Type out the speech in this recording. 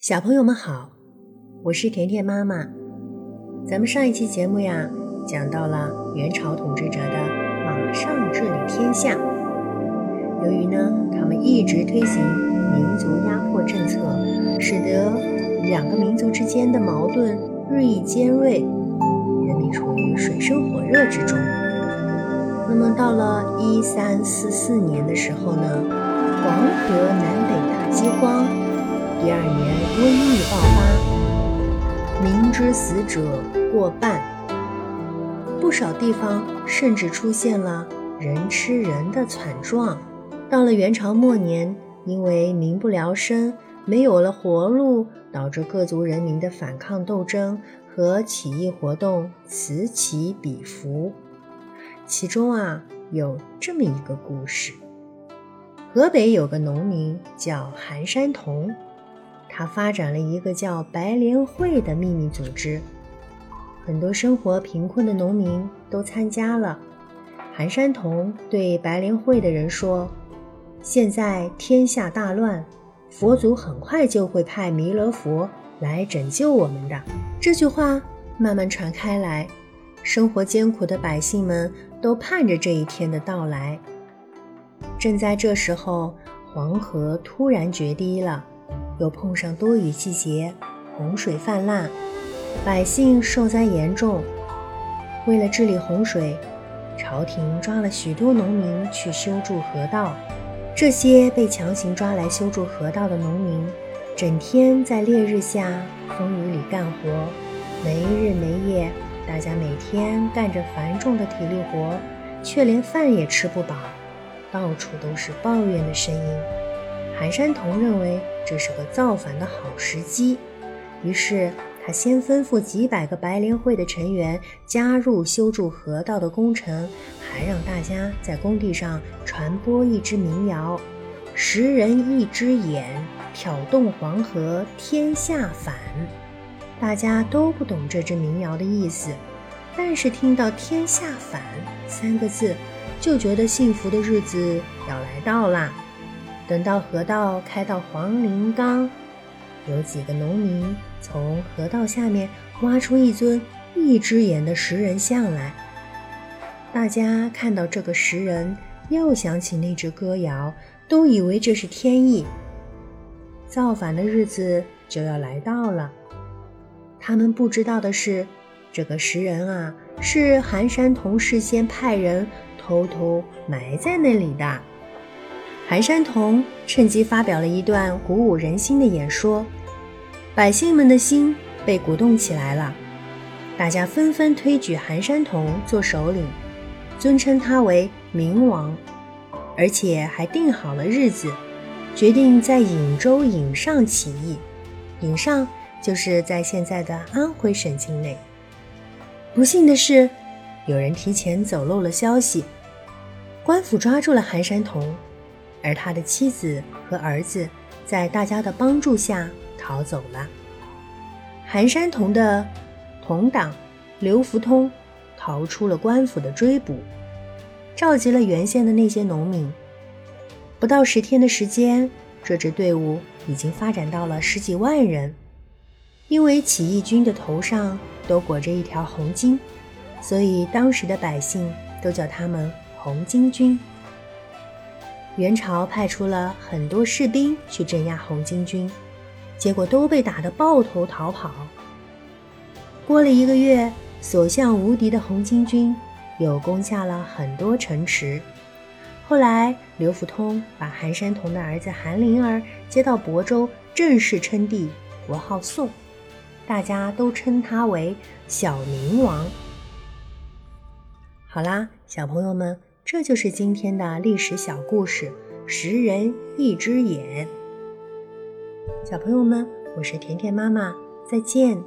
小朋友们好，我是甜甜妈妈。咱们上一期节目呀，讲到了元朝统治者的马上治理天下。由于呢，他们一直推行民族压迫政策，使得两个民族之间的矛盾日益尖锐，人民处于水深火热之中。那么到了一三四四年的时候呢，黄河南北大饥荒，第二年瘟疫爆发，民之死者过半，不少地方甚至出现了人吃人的惨状。到了元朝末年，因为民不聊生，没有了活路，导致各族人民的反抗斗争和起义活动此起彼伏。其中啊，有这么一个故事：河北有个农民叫韩山童，他发展了一个叫白莲会的秘密组织，很多生活贫困的农民都参加了。韩山童对白莲会的人说。现在天下大乱，佛祖很快就会派弥勒佛来拯救我们的。这句话慢慢传开来，生活艰苦的百姓们都盼着这一天的到来。正在这时候，黄河突然决堤了，又碰上多雨季节，洪水泛滥，百姓受灾严重。为了治理洪水，朝廷抓了许多农民去修筑河道。这些被强行抓来修筑河道的农民，整天在烈日下、风雨里干活，没日没夜。大家每天干着繁重的体力活，却连饭也吃不饱，到处都是抱怨的声音。韩山童认为这是个造反的好时机，于是他先吩咐几百个白莲会的成员加入修筑河道的工程。还让大家在工地上传播一支民谣：“十人一只眼，挑动黄河天下反。”大家都不懂这支民谣的意思，但是听到“天下反”三个字，就觉得幸福的日子要来到啦。等到河道开到黄陵冈，有几个农民从河道下面挖出一尊一只眼的石人像来。大家看到这个石人，又想起那支歌谣，都以为这是天意。造反的日子就要来到了。他们不知道的是，这个石人啊，是韩山童事先派人偷偷埋在那里的。韩山童趁机发表了一段鼓舞人心的演说，百姓们的心被鼓动起来了，大家纷纷推举韩山童做首领。尊称他为明王，而且还定好了日子，决定在颍州颍上起义。颍上就是在现在的安徽省境内。不幸的是，有人提前走漏了消息，官府抓住了韩山童，而他的妻子和儿子在大家的帮助下逃走了。韩山童的同党刘福通。逃出了官府的追捕，召集了原先的那些农民。不到十天的时间，这支队伍已经发展到了十几万人。因为起义军的头上都裹着一条红巾，所以当时的百姓都叫他们“红巾军”。元朝派出了很多士兵去镇压红巾军，结果都被打得抱头逃跑。过了一个月。所向无敌的红巾军又攻下了很多城池。后来，刘福通把韩山童的儿子韩林儿接到亳州，正式称帝，国号宋，大家都称他为小宁王。好啦，小朋友们，这就是今天的历史小故事——十人一只眼。小朋友们，我是甜甜妈妈，再见。